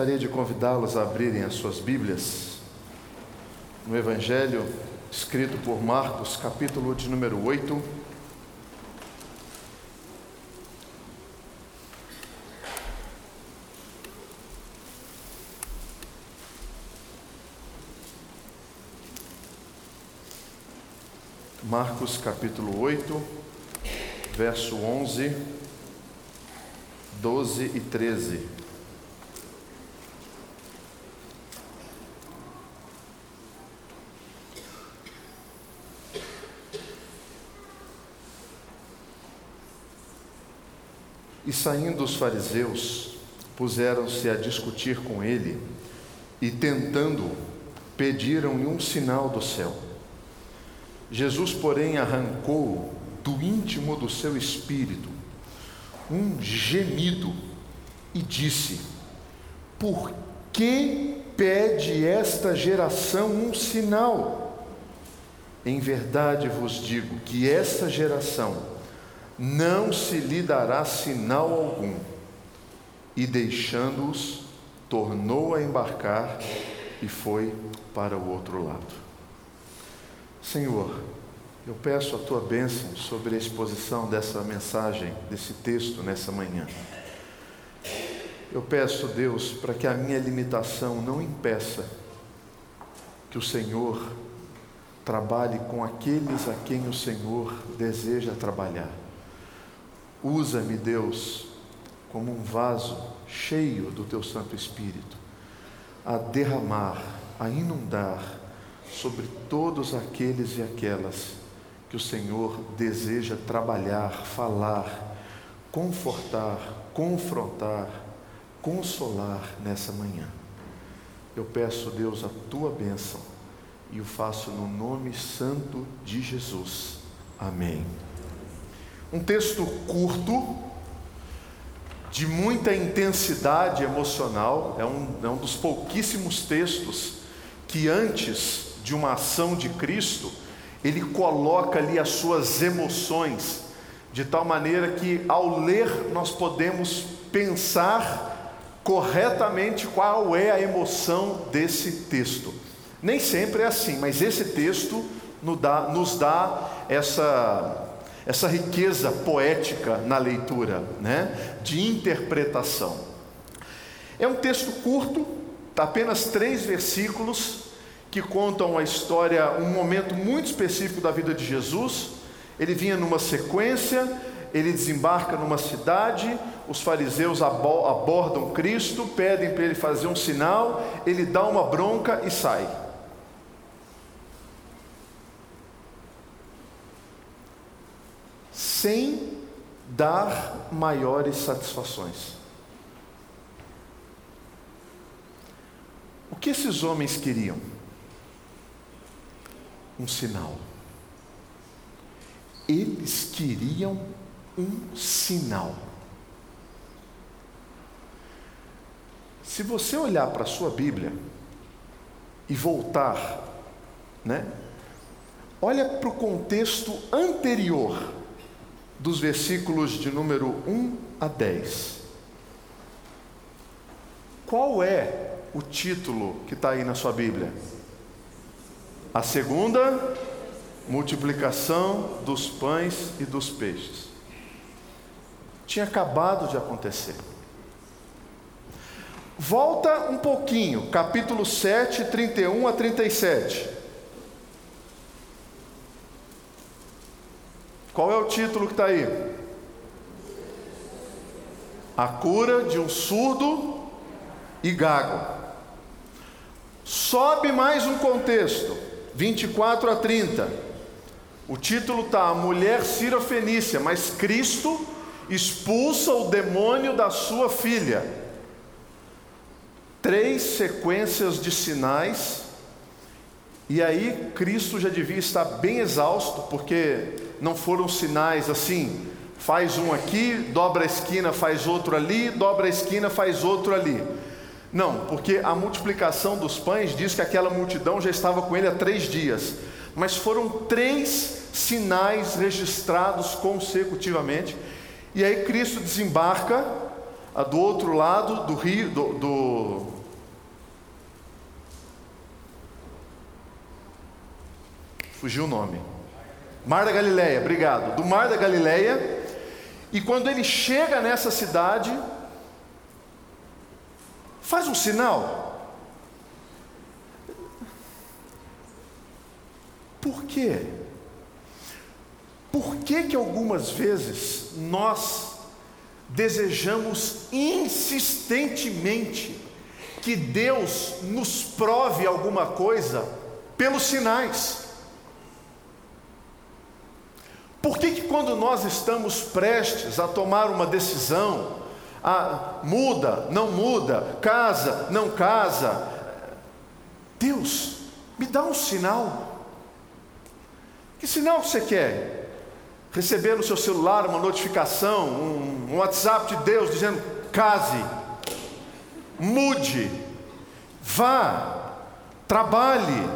Gostaria de convidá-los a abrirem as suas Bíblias no Evangelho escrito por Marcos, capítulo de número 8. Marcos capítulo 8, verso 11, 12 e 13. E saindo os fariseus, puseram-se a discutir com ele e, tentando, pediram-lhe um sinal do céu. Jesus, porém, arrancou do íntimo do seu espírito um gemido e disse: Por que pede esta geração um sinal? Em verdade vos digo que esta geração não se lhe dará sinal algum. E deixando-os, tornou a embarcar e foi para o outro lado. Senhor, eu peço a tua bênção sobre a exposição dessa mensagem, desse texto nessa manhã. Eu peço, Deus, para que a minha limitação não impeça que o Senhor trabalhe com aqueles a quem o Senhor deseja trabalhar. Usa-me, Deus, como um vaso cheio do teu Santo Espírito, a derramar, a inundar sobre todos aqueles e aquelas que o Senhor deseja trabalhar, falar, confortar, confrontar, consolar nessa manhã. Eu peço, Deus, a tua bênção e o faço no nome santo de Jesus. Amém. Um texto curto, de muita intensidade emocional, é um, é um dos pouquíssimos textos que antes de uma ação de Cristo, ele coloca ali as suas emoções, de tal maneira que ao ler nós podemos pensar corretamente qual é a emoção desse texto. Nem sempre é assim, mas esse texto nos dá, nos dá essa essa riqueza poética na leitura, né? de interpretação. É um texto curto, tá apenas três versículos, que contam a história, um momento muito específico da vida de Jesus. Ele vinha numa sequência, ele desembarca numa cidade, os fariseus abordam Cristo, pedem para ele fazer um sinal, ele dá uma bronca e sai. Sem dar maiores satisfações. O que esses homens queriam? Um sinal. Eles queriam um sinal. Se você olhar para a sua Bíblia e voltar, né? Olha para o contexto anterior dos versículos de número 1 a 10. Qual é o título que está aí na sua Bíblia? A segunda multiplicação dos pães e dos peixes. Tinha acabado de acontecer. Volta um pouquinho, capítulo 7, 31 a 37. Qual é o título que está aí? A cura de um surdo e gago. Sobe mais um contexto, 24 a 30. O título está A Mulher Cirofenícia, mas Cristo expulsa o demônio da sua filha. Três sequências de sinais, e aí Cristo já devia estar bem exausto, porque não foram sinais assim, faz um aqui, dobra a esquina, faz outro ali, dobra a esquina, faz outro ali. Não, porque a multiplicação dos pães diz que aquela multidão já estava com ele há três dias, mas foram três sinais registrados consecutivamente, e aí Cristo desembarca, a do outro lado do rio, do, do fugiu o nome. Mar da Galileia, obrigado. Do Mar da Galileia. E quando ele chega nessa cidade, faz um sinal. Por quê? Por que que algumas vezes nós desejamos insistentemente que Deus nos prove alguma coisa pelos sinais? Por que, que quando nós estamos prestes a tomar uma decisão, a, muda, não muda, casa, não casa, Deus, me dá um sinal. Que sinal você quer? Receber no seu celular uma notificação, um, um WhatsApp de Deus dizendo: case, mude, vá, trabalhe,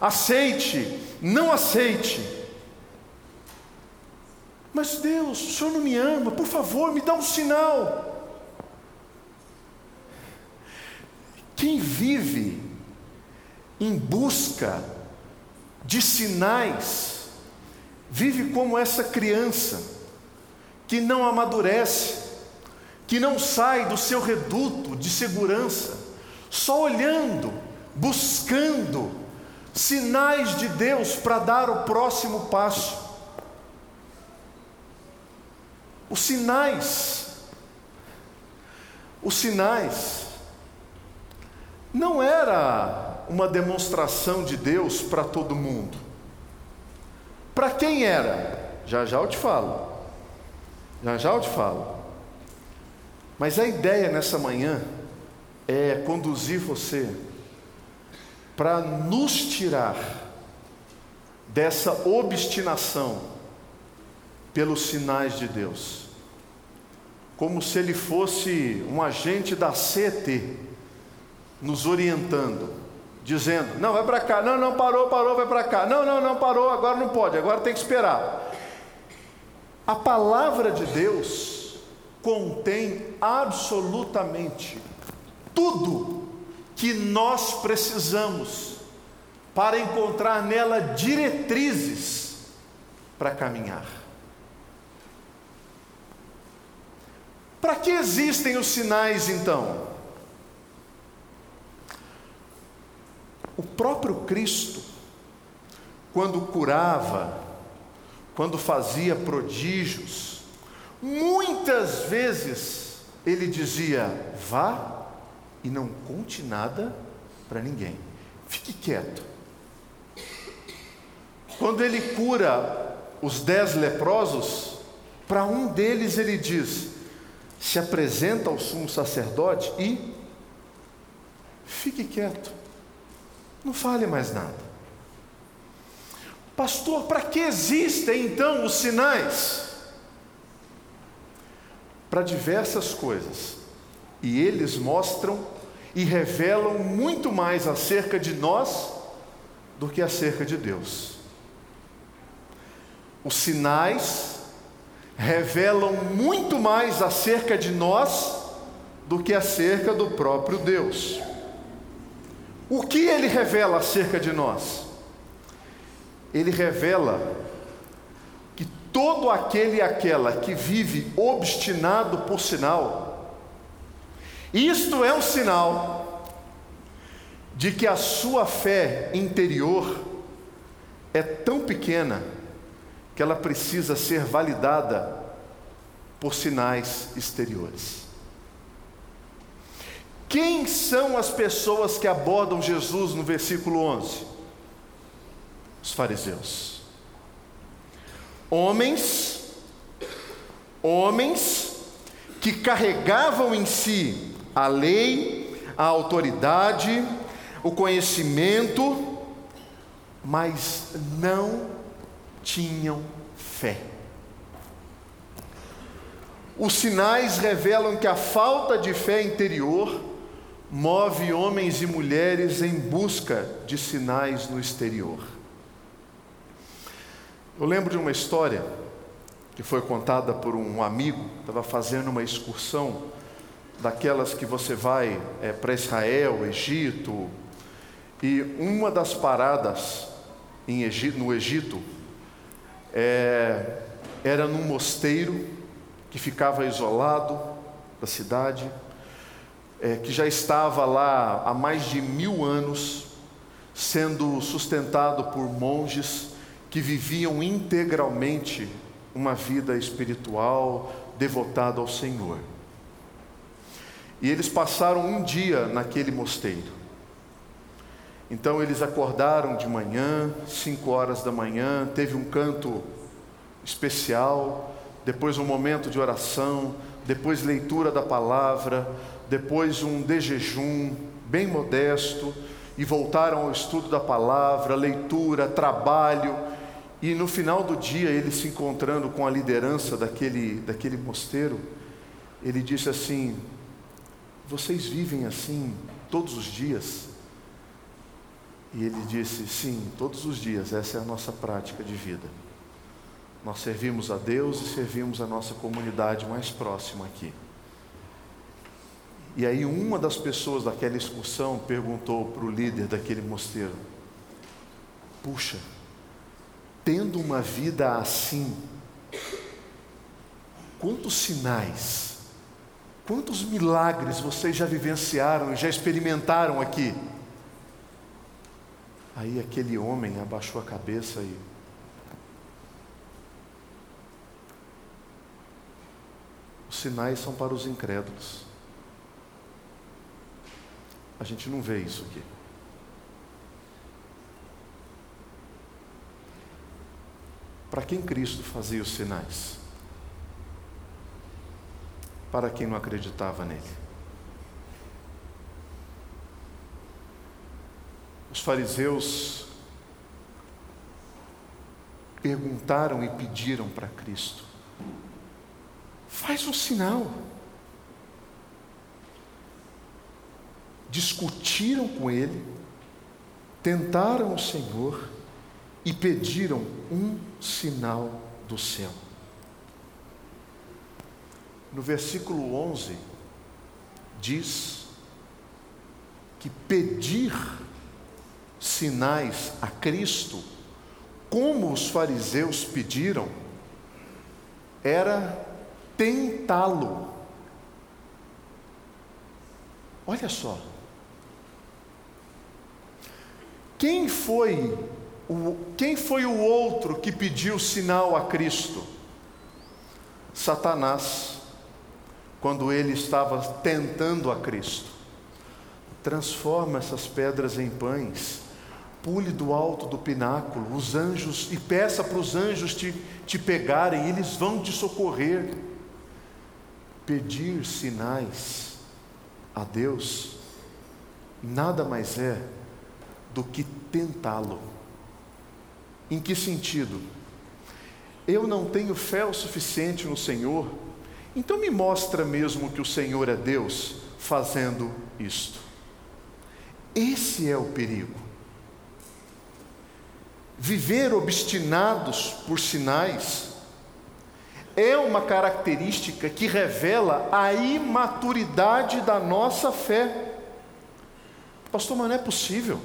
aceite, não aceite. Mas Deus, o Senhor não me ama, por favor, me dá um sinal. Quem vive em busca de sinais, vive como essa criança que não amadurece, que não sai do seu reduto de segurança, só olhando, buscando sinais de Deus para dar o próximo passo. Os sinais, os sinais, não era uma demonstração de Deus para todo mundo. Para quem era? Já já eu te falo. Já já eu te falo. Mas a ideia nessa manhã é conduzir você para nos tirar dessa obstinação pelos sinais de Deus como se ele fosse um agente da CET, nos orientando, dizendo: não, vai para cá, não, não, parou, parou, vai para cá, não, não, não, parou, agora não pode, agora tem que esperar. A palavra de Deus contém absolutamente tudo que nós precisamos para encontrar nela diretrizes para caminhar. Para que existem os sinais então? O próprio Cristo, quando curava, quando fazia prodígios, muitas vezes ele dizia: vá e não conte nada para ninguém, fique quieto. Quando ele cura os dez leprosos, para um deles ele diz: se apresenta ao sumo sacerdote e fique quieto, não fale mais nada. Pastor, para que existem então os sinais? Para diversas coisas, e eles mostram e revelam muito mais acerca de nós do que acerca de Deus. Os sinais revelam muito mais acerca de nós do que acerca do próprio Deus. O que ele revela acerca de nós? Ele revela que todo aquele e aquela que vive obstinado por sinal, isto é um sinal de que a sua fé interior é tão pequena que ela precisa ser validada por sinais exteriores. Quem são as pessoas que abordam Jesus no versículo 11? Os fariseus. Homens, homens que carregavam em si a lei, a autoridade, o conhecimento, mas não tinham fé. Os sinais revelam que a falta de fé interior move homens e mulheres em busca de sinais no exterior. Eu lembro de uma história que foi contada por um amigo, estava fazendo uma excursão daquelas que você vai é, para Israel, Egito, e uma das paradas Egito, no Egito é, era num mosteiro que ficava isolado da cidade, é, que já estava lá há mais de mil anos, sendo sustentado por monges que viviam integralmente uma vida espiritual devotada ao Senhor. E eles passaram um dia naquele mosteiro. Então eles acordaram de manhã, cinco horas da manhã, teve um canto especial, depois um momento de oração, depois leitura da palavra, depois um de jejum bem modesto, e voltaram ao estudo da palavra, leitura, trabalho, e no final do dia, ele se encontrando com a liderança daquele, daquele mosteiro, ele disse assim: Vocês vivem assim todos os dias? E ele disse: Sim, todos os dias, essa é a nossa prática de vida. Nós servimos a Deus e servimos a nossa comunidade mais próxima aqui. E aí, uma das pessoas daquela excursão perguntou para o líder daquele mosteiro: Puxa, tendo uma vida assim, quantos sinais, quantos milagres vocês já vivenciaram e já experimentaram aqui? Aí aquele homem abaixou a cabeça e. Os sinais são para os incrédulos. A gente não vê isso aqui. Para quem Cristo fazia os sinais? Para quem não acreditava nele. Os fariseus perguntaram e pediram para Cristo: faz um sinal. Discutiram com ele, tentaram o Senhor e pediram um sinal do céu. No versículo 11, diz que pedir sinais a Cristo, como os fariseus pediram, era tentá-lo. Olha só. Quem foi o, quem foi o outro que pediu sinal a Cristo? Satanás, quando ele estava tentando a Cristo. Transforma essas pedras em pães pule do alto do pináculo, os anjos, e peça para os anjos te, te pegarem, eles vão te socorrer. Pedir sinais a Deus nada mais é do que tentá-lo. Em que sentido? Eu não tenho fé o suficiente no Senhor, então me mostra mesmo que o Senhor é Deus fazendo isto. Esse é o perigo viver obstinados por sinais é uma característica que revela a imaturidade da nossa fé. Pastor, mas não é possível.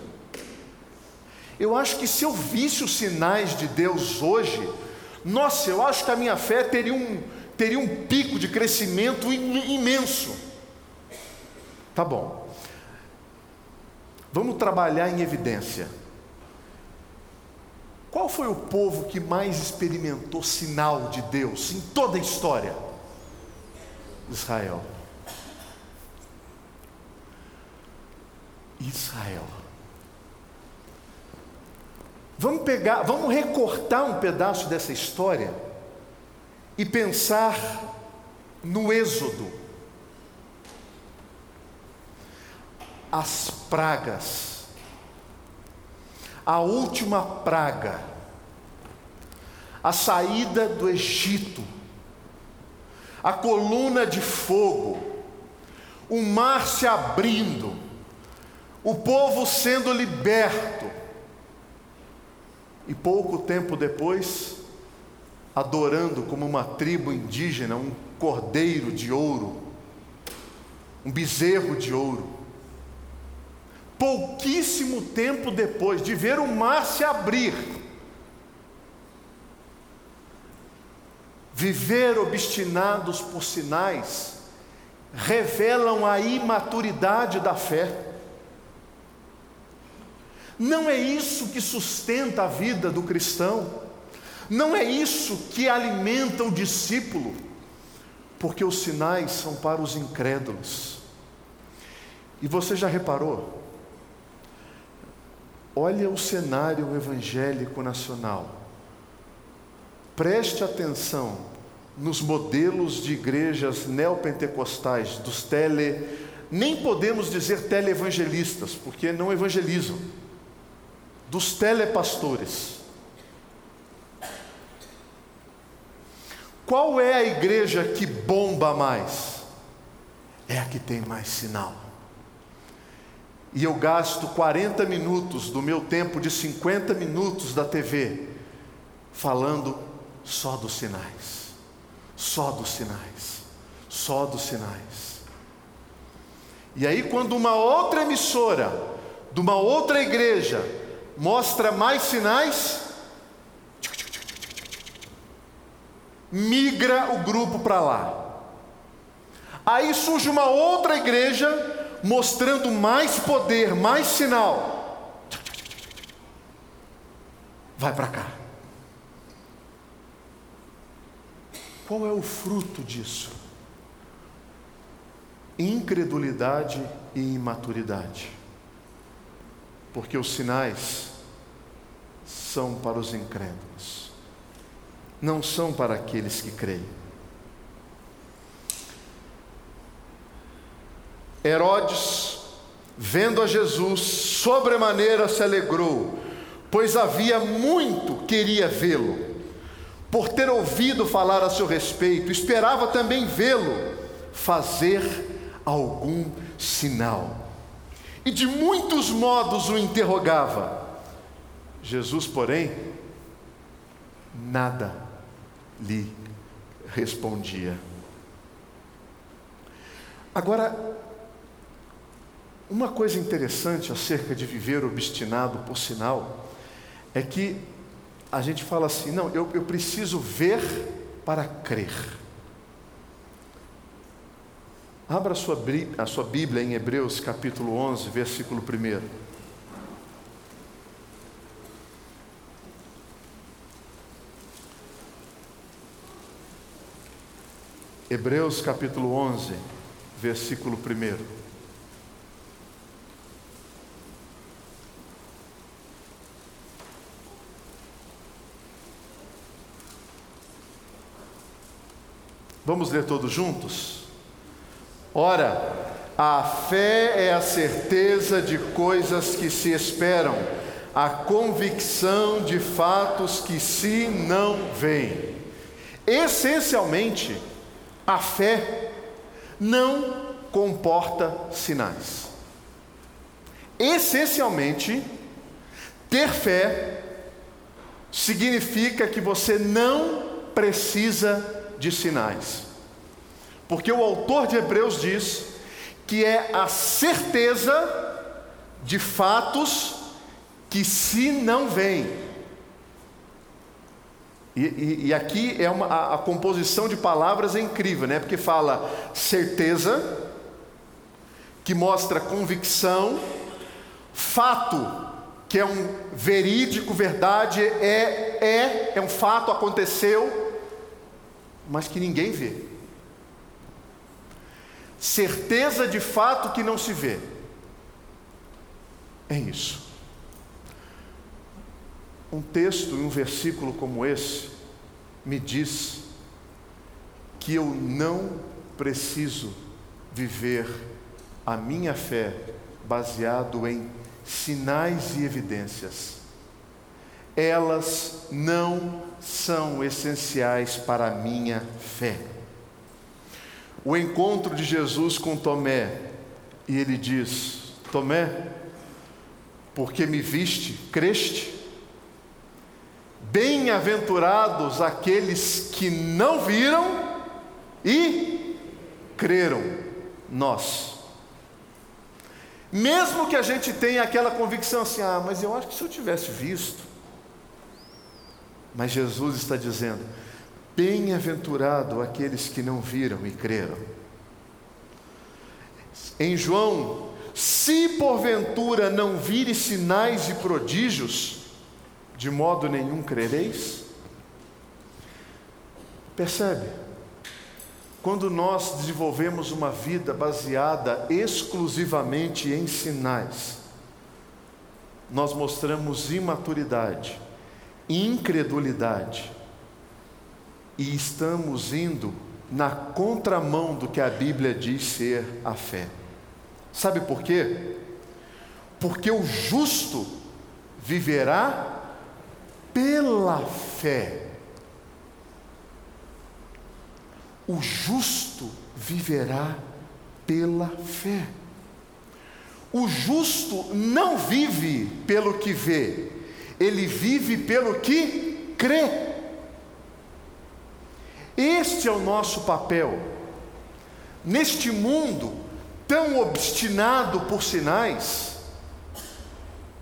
Eu acho que se eu visse os sinais de Deus hoje, nossa, eu acho que a minha fé teria um, teria um pico de crescimento imenso. Tá bom. Vamos trabalhar em evidência. Qual foi o povo que mais experimentou sinal de Deus em toda a história? Israel. Israel. Vamos pegar, vamos recortar um pedaço dessa história e pensar no Êxodo. As pragas a última praga, a saída do Egito, a coluna de fogo, o mar se abrindo, o povo sendo liberto, e pouco tempo depois, adorando como uma tribo indígena um cordeiro de ouro, um bezerro de ouro. Pouquíssimo tempo depois de ver o mar se abrir, viver obstinados por sinais, revelam a imaturidade da fé. Não é isso que sustenta a vida do cristão, não é isso que alimenta o discípulo, porque os sinais são para os incrédulos. E você já reparou? Olha o cenário evangélico nacional. Preste atenção nos modelos de igrejas neopentecostais, dos tele, nem podemos dizer teleevangelistas, porque não evangelizam, dos telepastores. Qual é a igreja que bomba mais? É a que tem mais sinal. E eu gasto 40 minutos do meu tempo de 50 minutos da TV falando só dos sinais. Só dos sinais. Só dos sinais. E aí, quando uma outra emissora, de uma outra igreja, mostra mais sinais, migra o grupo para lá. Aí surge uma outra igreja mostrando mais poder, mais sinal. Vai para cá. Qual é o fruto disso? Incredulidade e imaturidade. Porque os sinais são para os incrédulos, não são para aqueles que creem. Herodes, vendo a Jesus, sobremaneira se alegrou, pois havia muito queria vê-lo por ter ouvido falar a seu respeito, esperava também vê-lo fazer algum sinal. E de muitos modos o interrogava. Jesus, porém, nada lhe respondia. Agora, uma coisa interessante acerca de viver obstinado por sinal é que a gente fala assim: não, eu, eu preciso ver para crer. Abra a sua, a sua Bíblia em Hebreus capítulo 11, versículo 1. Hebreus capítulo 11, versículo 1. Vamos ler todos juntos? Ora, a fé é a certeza de coisas que se esperam, a convicção de fatos que se não veem. Essencialmente, a fé não comporta sinais. Essencialmente, ter fé significa que você não precisa de sinais. Porque o autor de Hebreus diz que é a certeza de fatos que se não vêm. E, e, e, aqui é uma, a, a, composição de palavras é incrível, né? Porque fala certeza, que mostra convicção, fato, que é um verídico, verdade, é, é, é um fato, aconteceu, mas que ninguém vê. Certeza de fato que não se vê. É isso. Um texto e um versículo como esse me diz que eu não preciso viver a minha fé baseado em sinais e evidências. Elas não são essenciais para a minha fé. O encontro de Jesus com Tomé, e ele diz: Tomé, porque me viste, creste? Bem-aventurados aqueles que não viram e creram. Nós Mesmo que a gente tenha aquela convicção assim, ah, mas eu acho que se eu tivesse visto. Mas Jesus está dizendo: bem-aventurado aqueles que não viram e creram. Em João, se porventura não vire sinais e prodígios, de modo nenhum crereis. Percebe? Quando nós desenvolvemos uma vida baseada exclusivamente em sinais, nós mostramos imaturidade, incredulidade e estamos indo na contramão do que a Bíblia diz ser a fé. Sabe por quê? Porque o justo viverá pela fé. O justo viverá pela fé. O justo não vive pelo que vê, ele vive pelo que crê. Este é o nosso papel. Neste mundo tão obstinado por sinais,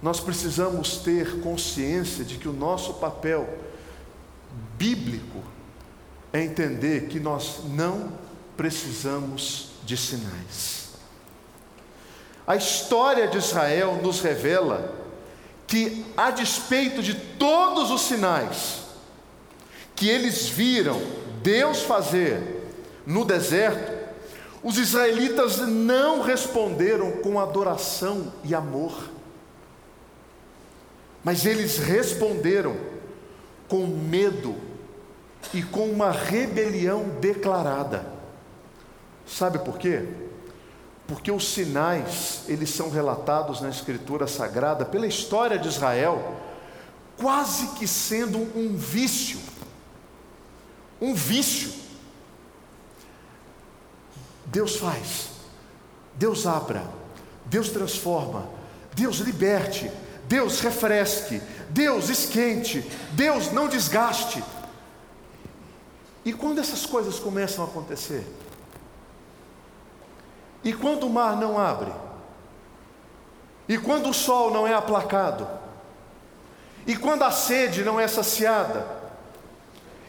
nós precisamos ter consciência de que o nosso papel bíblico é entender que nós não precisamos de sinais. A história de Israel nos revela que, a despeito de todos os sinais que eles viram Deus fazer no deserto, os israelitas não responderam com adoração e amor, mas eles responderam com medo e com uma rebelião declarada. Sabe por quê? Porque os sinais, eles são relatados na escritura sagrada pela história de Israel, quase que sendo um vício. Um vício. Deus faz, Deus abra, Deus transforma, Deus liberte, Deus refresque, Deus esquente, Deus não desgaste, e quando essas coisas começam a acontecer? E quando o mar não abre? E quando o sol não é aplacado? E quando a sede não é saciada?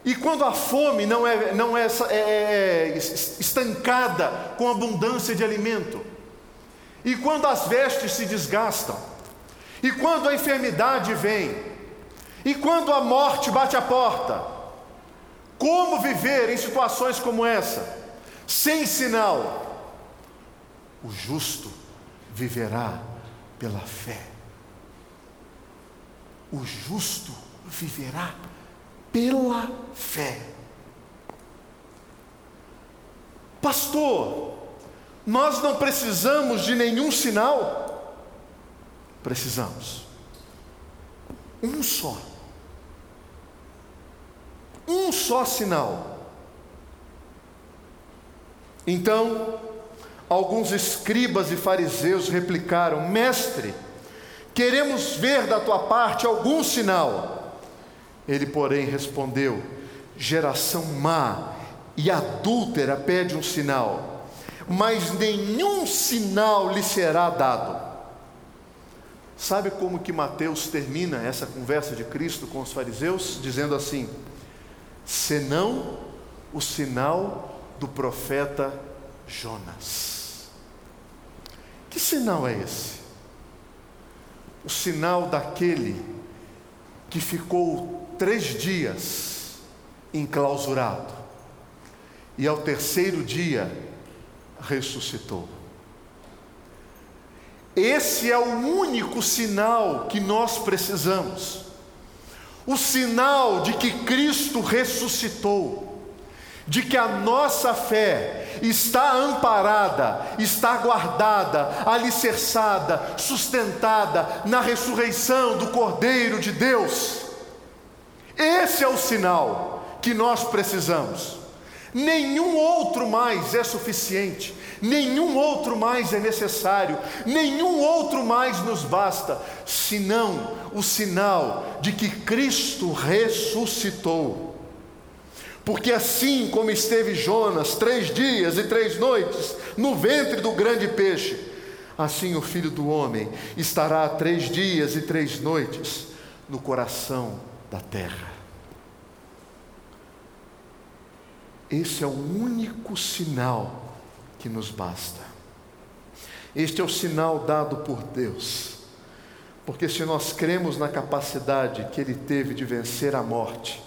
E quando a fome não é, não é, é, é, é estancada com abundância de alimento? E quando as vestes se desgastam? E quando a enfermidade vem? E quando a morte bate a porta? Como viver em situações como essa? Sem sinal. O justo viverá pela fé. O justo viverá pela fé. Pastor, nós não precisamos de nenhum sinal? Precisamos. Um só um só sinal. Então, alguns escribas e fariseus replicaram: Mestre, queremos ver da tua parte algum sinal. Ele, porém, respondeu: Geração má e adúltera pede um sinal, mas nenhum sinal lhe será dado. Sabe como que Mateus termina essa conversa de Cristo com os fariseus? Dizendo assim: senão o sinal do profeta Jonas. Que sinal é esse? O sinal daquele que ficou três dias enclausurado e ao terceiro dia ressuscitou. Esse é o único sinal que nós precisamos o sinal de que Cristo ressuscitou, de que a nossa fé está amparada, está guardada, alicerçada, sustentada na ressurreição do Cordeiro de Deus. Esse é o sinal que nós precisamos. Nenhum outro mais é suficiente, nenhum outro mais é necessário, nenhum outro mais nos basta, senão o sinal de que Cristo ressuscitou. Porque assim como esteve Jonas três dias e três noites no ventre do grande peixe, assim o filho do homem estará três dias e três noites no coração da terra. Esse é o único sinal que nos basta. Este é o sinal dado por Deus. Porque se nós cremos na capacidade que ele teve de vencer a morte,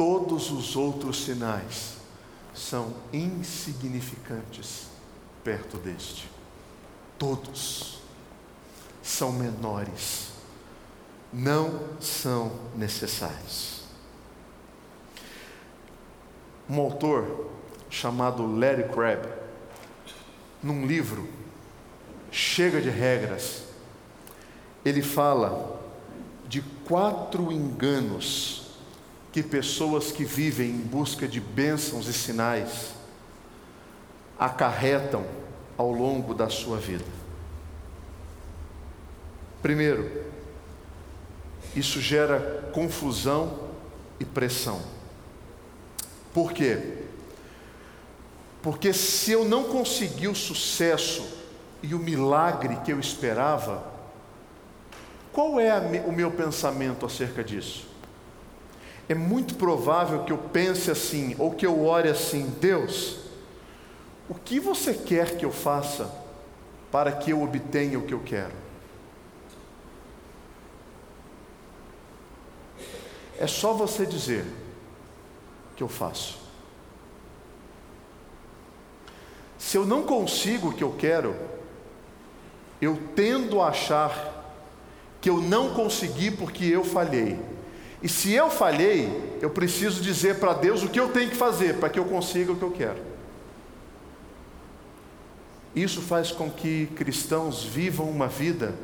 todos os outros sinais são insignificantes perto deste. Todos são menores, não são necessários. Um autor chamado Larry Crabb, num livro Chega de Regras, ele fala de quatro enganos que pessoas que vivem em busca de bênçãos e sinais acarretam ao longo da sua vida. Primeiro, isso gera confusão e pressão. Por quê? Porque se eu não conseguir o sucesso e o milagre que eu esperava, qual é o meu pensamento acerca disso? É muito provável que eu pense assim, ou que eu ore assim: Deus, o que você quer que eu faça para que eu obtenha o que eu quero? É só você dizer que eu faço. Se eu não consigo o que eu quero, eu tendo a achar que eu não consegui porque eu falhei. E se eu falhei, eu preciso dizer para Deus o que eu tenho que fazer para que eu consiga o que eu quero. Isso faz com que cristãos vivam uma vida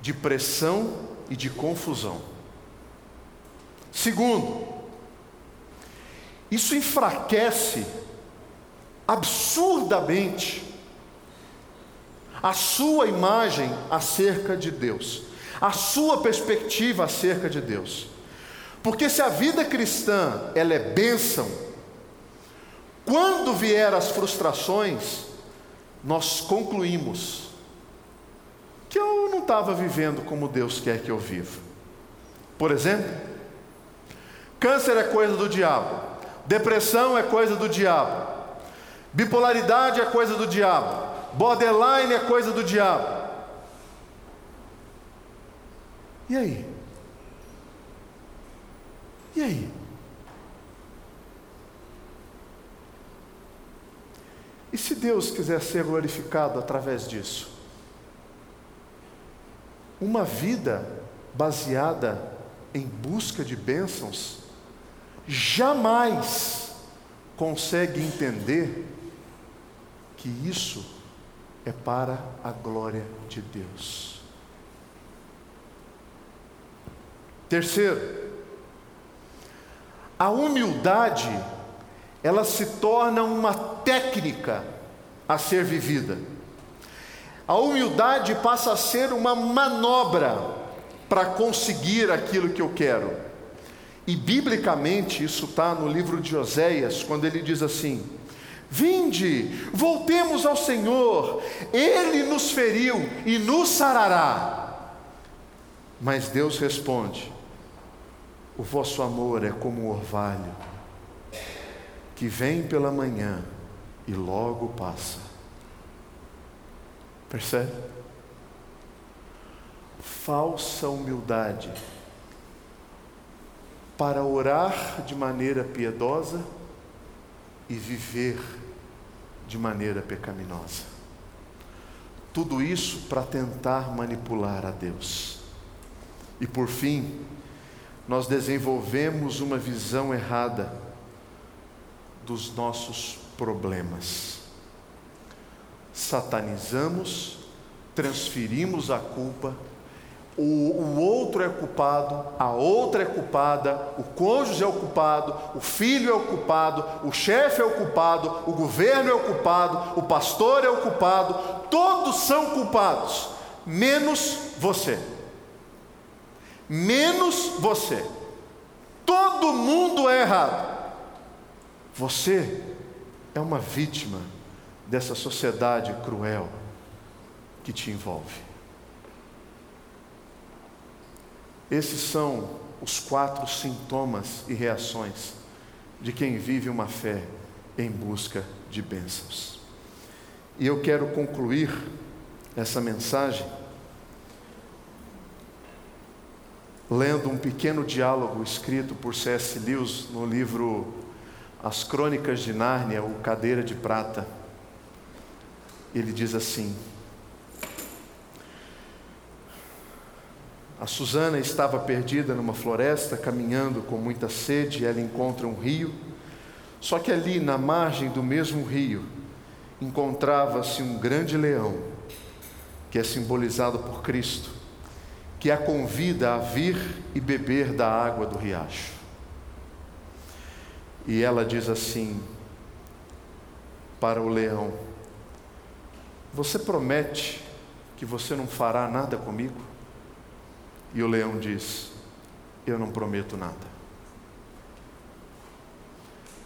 de pressão e de confusão. Segundo, isso enfraquece absurdamente a sua imagem acerca de Deus, a sua perspectiva acerca de Deus. Porque se a vida cristã ela é bênção, quando vier as frustrações, nós concluímos que eu não estava vivendo como Deus quer que eu viva. Por exemplo, câncer é coisa do diabo, depressão é coisa do diabo, Bipolaridade é coisa do diabo. Borderline é coisa do diabo. E aí? E aí? E se Deus quiser ser glorificado através disso? Uma vida baseada em busca de bênçãos jamais consegue entender que isso é para a glória de Deus. Terceiro, a humildade, ela se torna uma técnica a ser vivida. A humildade passa a ser uma manobra para conseguir aquilo que eu quero. E biblicamente isso está no livro de Oséias, quando ele diz assim: Vinde, voltemos ao Senhor, Ele nos feriu e nos sarará. Mas Deus responde: O vosso amor é como o orvalho, que vem pela manhã e logo passa. Percebe? Falsa humildade para orar de maneira piedosa e viver de maneira pecaminosa. Tudo isso para tentar manipular a Deus. E por fim, nós desenvolvemos uma visão errada dos nossos problemas. Satanizamos, transferimos a culpa o, o outro é culpado, a outra é culpada, o cônjuge é o culpado, o filho é o culpado, o chefe é o culpado, o governo é o culpado, o pastor é o culpado, todos são culpados, menos você. Menos você. Todo mundo é errado. Você é uma vítima dessa sociedade cruel que te envolve. Esses são os quatro sintomas e reações de quem vive uma fé em busca de bênçãos. E eu quero concluir essa mensagem lendo um pequeno diálogo escrito por C.S. Lewis no livro As Crônicas de Nárnia, o Cadeira de Prata. Ele diz assim: A Susana estava perdida numa floresta, caminhando com muita sede, ela encontra um rio. Só que ali, na margem do mesmo rio, encontrava-se um grande leão, que é simbolizado por Cristo, que a convida a vir e beber da água do riacho. E ela diz assim para o leão: Você promete que você não fará nada comigo? E o leão diz: Eu não prometo nada.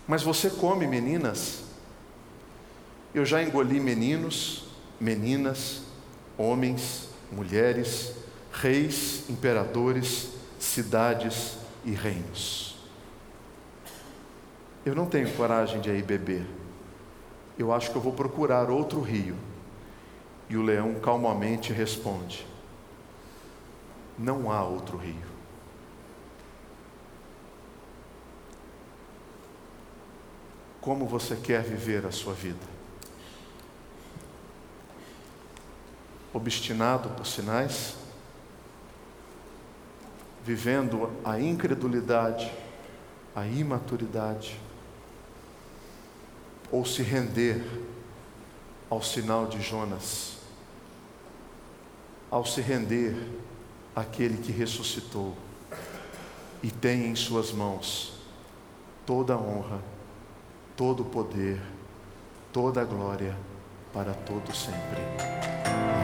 Mas você come meninas? Eu já engoli meninos, meninas, homens, mulheres, reis, imperadores, cidades e reinos. Eu não tenho coragem de ir beber. Eu acho que eu vou procurar outro rio. E o leão calmamente responde: Não há outro rio. Como você quer viver a sua vida? Obstinado por sinais? Vivendo a incredulidade, a imaturidade, ou se render ao sinal de Jonas, ao se render àquele que ressuscitou e tem em Suas mãos toda a honra, todo o poder, toda a glória para todo sempre.